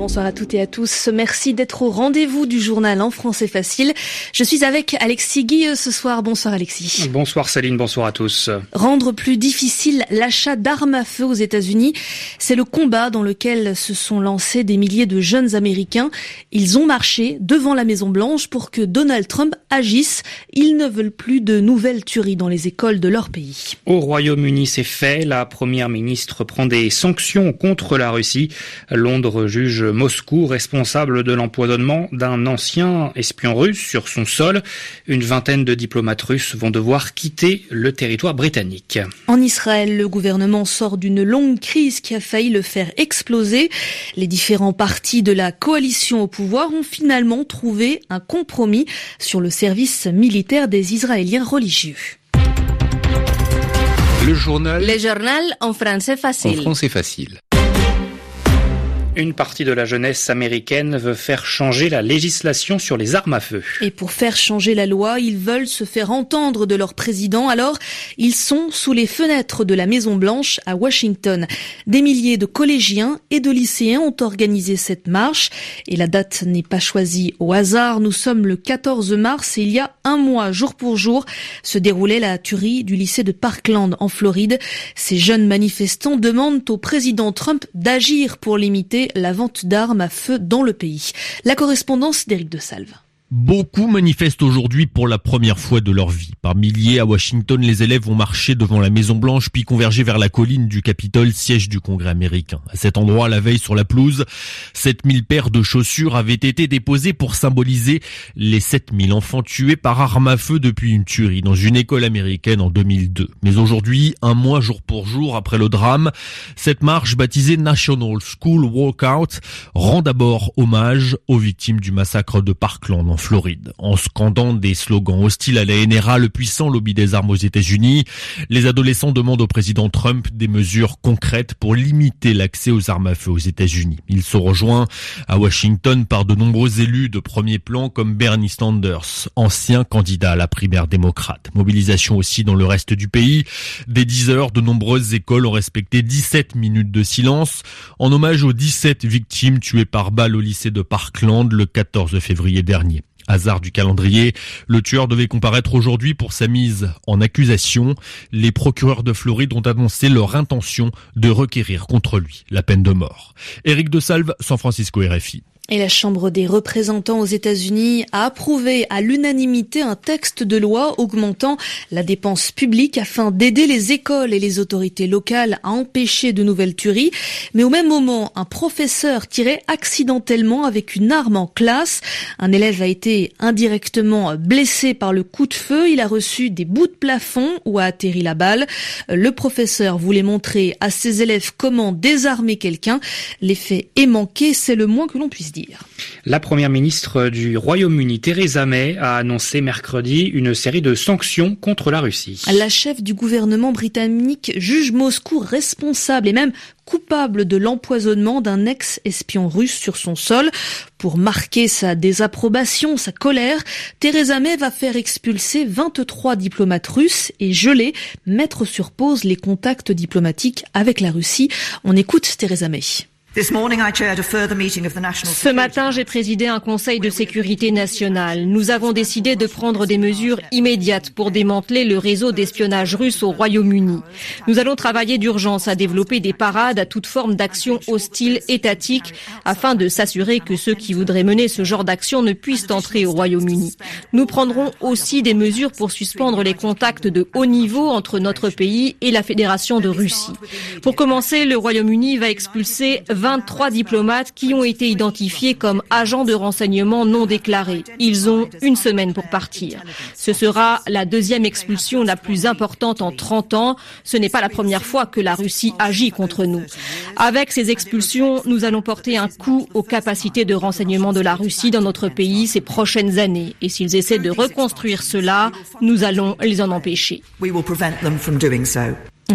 Bonsoir à toutes et à tous. Merci d'être au rendez-vous du journal en français facile. Je suis avec Alexis Guilleux ce soir. Bonsoir Alexis. Bonsoir Céline, bonsoir à tous. Rendre plus difficile l'achat d'armes à feu aux États-Unis, c'est le combat dans lequel se sont lancés des milliers de jeunes Américains. Ils ont marché devant la Maison Blanche pour que Donald Trump agisse. Ils ne veulent plus de nouvelles tueries dans les écoles de leur pays. Au Royaume-Uni, c'est fait. La première ministre prend des sanctions contre la Russie. Londres juge Moscou responsable de l'empoisonnement d'un ancien espion russe sur son sol. Une vingtaine de diplomates russes vont devoir quitter le territoire britannique. En Israël, le gouvernement sort d'une longue crise qui a failli le faire exploser. Les différents partis de la coalition au pouvoir ont finalement trouvé un compromis sur le service militaire des Israéliens religieux. Le journal. Le journal en français facile. En français facile. Une partie de la jeunesse américaine veut faire changer la législation sur les armes à feu. Et pour faire changer la loi, ils veulent se faire entendre de leur président. Alors, ils sont sous les fenêtres de la Maison Blanche à Washington. Des milliers de collégiens et de lycéens ont organisé cette marche. Et la date n'est pas choisie au hasard. Nous sommes le 14 mars et il y a un mois, jour pour jour, se déroulait la tuerie du lycée de Parkland en Floride. Ces jeunes manifestants demandent au président Trump d'agir pour limiter la vente d'armes à feu dans le pays. La correspondance d'Éric de Salve. Beaucoup manifestent aujourd'hui pour la première fois de leur vie. Par milliers à Washington, les élèves vont marcher devant la Maison Blanche puis converger vers la colline du Capitole, siège du Congrès américain. À cet endroit, la veille sur la pelouse, 7000 paires de chaussures avaient été déposées pour symboliser les 7000 enfants tués par arme à feu depuis une tuerie dans une école américaine en 2002. Mais aujourd'hui, un mois jour pour jour après le drame, cette marche baptisée National School Walkout rend d'abord hommage aux victimes du massacre de Parkland Floride. En scandant des slogans hostiles à la NRA, le puissant lobby des armes aux États-Unis, les adolescents demandent au président Trump des mesures concrètes pour limiter l'accès aux armes à feu aux États-Unis. Ils sont rejoints à Washington par de nombreux élus de premier plan comme Bernie Sanders, ancien candidat à la primaire démocrate. Mobilisation aussi dans le reste du pays. Dès 10 heures, de nombreuses écoles ont respecté 17 minutes de silence en hommage aux 17 victimes tuées par balle au lycée de Parkland le 14 février dernier. Hasard du calendrier, le tueur devait comparaître aujourd'hui pour sa mise en accusation. Les procureurs de Floride ont annoncé leur intention de requérir contre lui la peine de mort. Éric de Salve, San Francisco RFI. Et la Chambre des représentants aux États-Unis a approuvé à l'unanimité un texte de loi augmentant la dépense publique afin d'aider les écoles et les autorités locales à empêcher de nouvelles tueries. Mais au même moment, un professeur tirait accidentellement avec une arme en classe. Un élève a été indirectement blessé par le coup de feu. Il a reçu des bouts de plafond où a atterri la balle. Le professeur voulait montrer à ses élèves comment désarmer quelqu'un. L'effet est manqué, c'est le moins que l'on puisse dire. La première ministre du Royaume-Uni, Theresa May, a annoncé mercredi une série de sanctions contre la Russie. La chef du gouvernement britannique juge Moscou responsable et même coupable de l'empoisonnement d'un ex-espion russe sur son sol. Pour marquer sa désapprobation, sa colère, Theresa May va faire expulser 23 diplomates russes et geler, mettre sur pause les contacts diplomatiques avec la Russie. On écoute Theresa May. Ce matin, j'ai présidé un conseil de sécurité nationale. Nous avons décidé de prendre des mesures immédiates pour démanteler le réseau d'espionnage russe au Royaume-Uni. Nous allons travailler d'urgence à développer des parades à toute forme d'action hostile étatique afin de s'assurer que ceux qui voudraient mener ce genre d'action ne puissent entrer au Royaume-Uni. Nous prendrons aussi des mesures pour suspendre les contacts de haut niveau entre notre pays et la Fédération de Russie. Pour commencer, le Royaume-Uni va expulser 23 diplomates qui ont été identifiés comme agents de renseignement non déclarés. Ils ont une semaine pour partir. Ce sera la deuxième expulsion la plus importante en 30 ans. Ce n'est pas la première fois que la Russie agit contre nous. Avec ces expulsions, nous allons porter un coup aux capacités de renseignement de la Russie dans notre pays ces prochaines années. Et s'ils essaient de reconstruire cela, nous allons les en empêcher.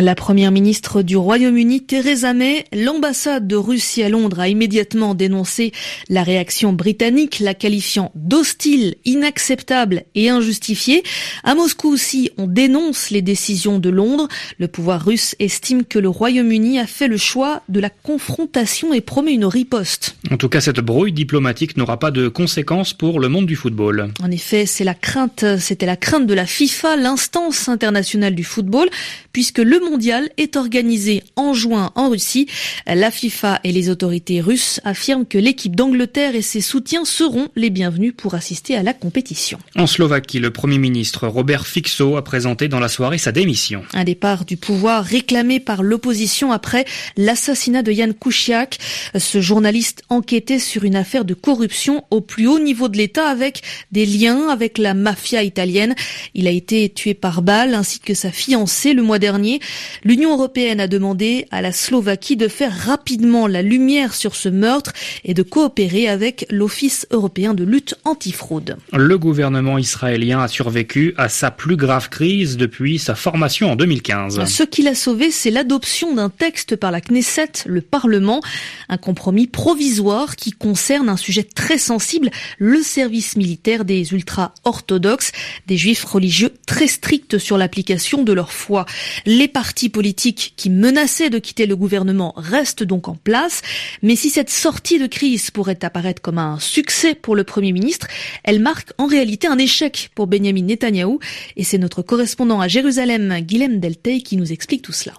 La première ministre du Royaume-Uni, Theresa May, l'ambassade de Russie à Londres a immédiatement dénoncé la réaction britannique, la qualifiant d'hostile, inacceptable et injustifiée. À Moscou aussi, on dénonce les décisions de Londres. Le pouvoir russe estime que le Royaume-Uni a fait le choix de la confrontation et promet une riposte. En tout cas, cette brouille diplomatique n'aura pas de conséquences pour le monde du football. En effet, c'est la crainte, c'était la crainte de la FIFA, l'instance internationale du football, puisque le mondial est organisé en juin en Russie. La FIFA et les autorités russes affirment que l'équipe d'Angleterre et ses soutiens seront les bienvenus pour assister à la compétition. En Slovaquie, le Premier ministre Robert Fixo a présenté dans la soirée sa démission. Un départ du pouvoir réclamé par l'opposition après l'assassinat de Jan Kuciak. Ce journaliste enquêtait sur une affaire de corruption au plus haut niveau de l'État avec des liens avec la mafia italienne. Il a été tué par balle ainsi que sa fiancée le mois dernier. L'Union européenne a demandé à la Slovaquie de faire rapidement la lumière sur ce meurtre et de coopérer avec l'Office européen de lutte antifraude. Le gouvernement israélien a survécu à sa plus grave crise depuis sa formation en 2015. Ce qui l'a sauvé, c'est l'adoption d'un texte par la Knesset, le Parlement, un compromis provisoire qui concerne un sujet très sensible, le service militaire des ultra-orthodoxes, des juifs religieux très stricts sur l'application de leur foi. Les partis politiques qui menaçaient de quitter le gouvernement restent donc en place. Mais si cette sortie de crise pourrait apparaître comme un succès pour le Premier ministre, elle marque en réalité un échec pour Benjamin Netanyahou. Et c'est notre correspondant à Jérusalem, Guilhem Deltey, qui nous explique tout cela.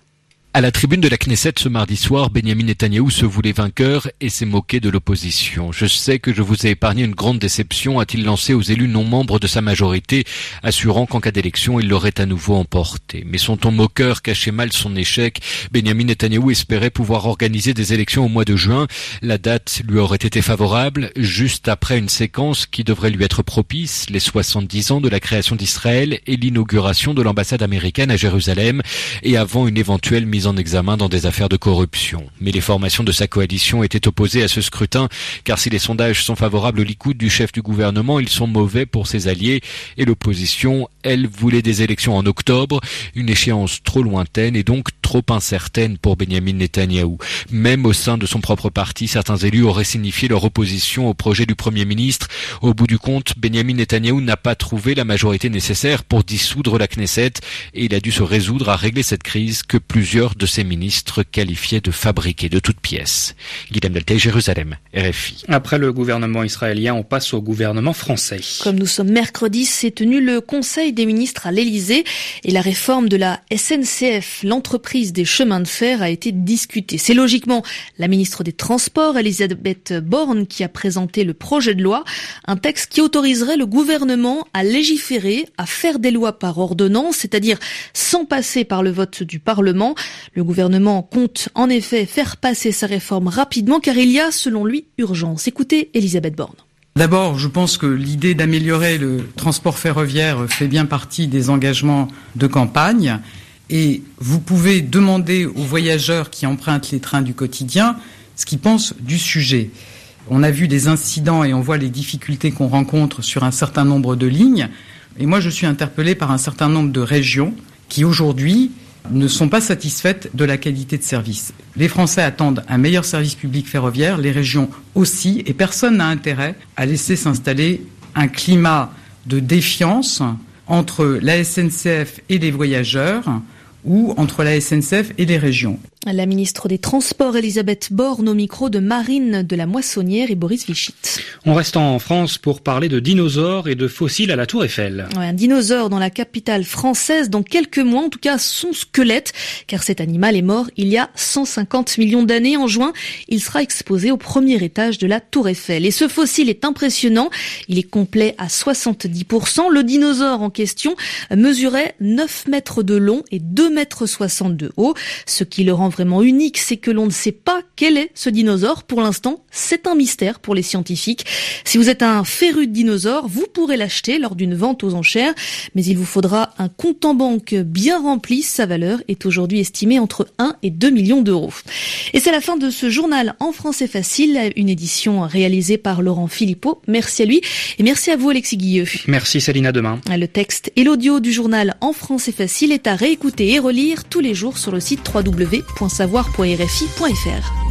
À la tribune de la Knesset ce mardi soir, Benjamin Netanyahou se voulait vainqueur et s'est moqué de l'opposition. Je sais que je vous ai épargné une grande déception, a-t-il lancé aux élus non membres de sa majorité, assurant qu'en cas d'élection, il l'aurait à nouveau emporté. Mais son ton moqueur cachait mal son échec? Benjamin Netanyahou espérait pouvoir organiser des élections au mois de juin. La date lui aurait été favorable, juste après une séquence qui devrait lui être propice, les 70 ans de la création d'Israël et l'inauguration de l'ambassade américaine à Jérusalem, et avant une éventuelle mise en examen dans des affaires de corruption. Mais les formations de sa coalition étaient opposées à ce scrutin, car si les sondages sont favorables au Likoud du chef du gouvernement, ils sont mauvais pour ses alliés, et l'opposition, elle, voulait des élections en octobre, une échéance trop lointaine et donc trop incertaine pour Benjamin Netanyahou. Même au sein de son propre parti, certains élus auraient signifié leur opposition au projet du Premier ministre. Au bout du compte, Benjamin Netanyahou n'a pas trouvé la majorité nécessaire pour dissoudre la Knesset, et il a dû se résoudre à régler cette crise que plusieurs de ses ministres qualifiés de fabriqués de toutes pièces. Guillaume Deltay, Jérusalem, RFI. Après le gouvernement israélien, on passe au gouvernement français. Comme nous sommes mercredi, s'est tenu le Conseil des ministres à l'Elysée et la réforme de la SNCF, l'entreprise des chemins de fer, a été discutée. C'est logiquement la ministre des Transports, Elisabeth Borne, qui a présenté le projet de loi, un texte qui autoriserait le gouvernement à légiférer, à faire des lois par ordonnance, c'est-à-dire sans passer par le vote du Parlement. Le gouvernement compte en effet faire passer sa réforme rapidement car il y a, selon lui, urgence. Écoutez Elisabeth Borne. D'abord, je pense que l'idée d'améliorer le transport ferroviaire fait bien partie des engagements de campagne. Et vous pouvez demander aux voyageurs qui empruntent les trains du quotidien ce qu'ils pensent du sujet. On a vu des incidents et on voit les difficultés qu'on rencontre sur un certain nombre de lignes. Et moi, je suis interpellé par un certain nombre de régions qui aujourd'hui ne sont pas satisfaites de la qualité de service. Les Français attendent un meilleur service public ferroviaire, les régions aussi, et personne n'a intérêt à laisser s'installer un climat de défiance entre la SNCF et les voyageurs ou entre la SNCF et les régions. La ministre des Transports, Elisabeth Borne, au micro de Marine de la Moissonnière et Boris Vichit. On reste en France pour parler de dinosaures et de fossiles à la Tour Eiffel. Ouais, un dinosaure dans la capitale française dans quelques mois, en tout cas son squelette, car cet animal est mort il y a 150 millions d'années. En juin, il sera exposé au premier étage de la Tour Eiffel. Et ce fossile est impressionnant. Il est complet à 70%. Le dinosaure en question mesurait 9 mètres de long et 2 mètres 60 de haut, ce qui le rend vraiment unique, c'est que l'on ne sait pas quel est ce dinosaure. Pour l'instant, c'est un mystère pour les scientifiques. Si vous êtes un féru de dinosaure, vous pourrez l'acheter lors d'une vente aux enchères, mais il vous faudra un compte en banque bien rempli. Sa valeur est aujourd'hui estimée entre 1 et 2 millions d'euros. Et c'est la fin de ce journal en français facile, une édition réalisée par Laurent Philippot. Merci à lui et merci à vous Alexis Guilleux. Merci Céline, à demain. Le texte et l'audio du journal en français facile est à réécouter et relire tous les jours sur le site www.savoir.rfi.fr.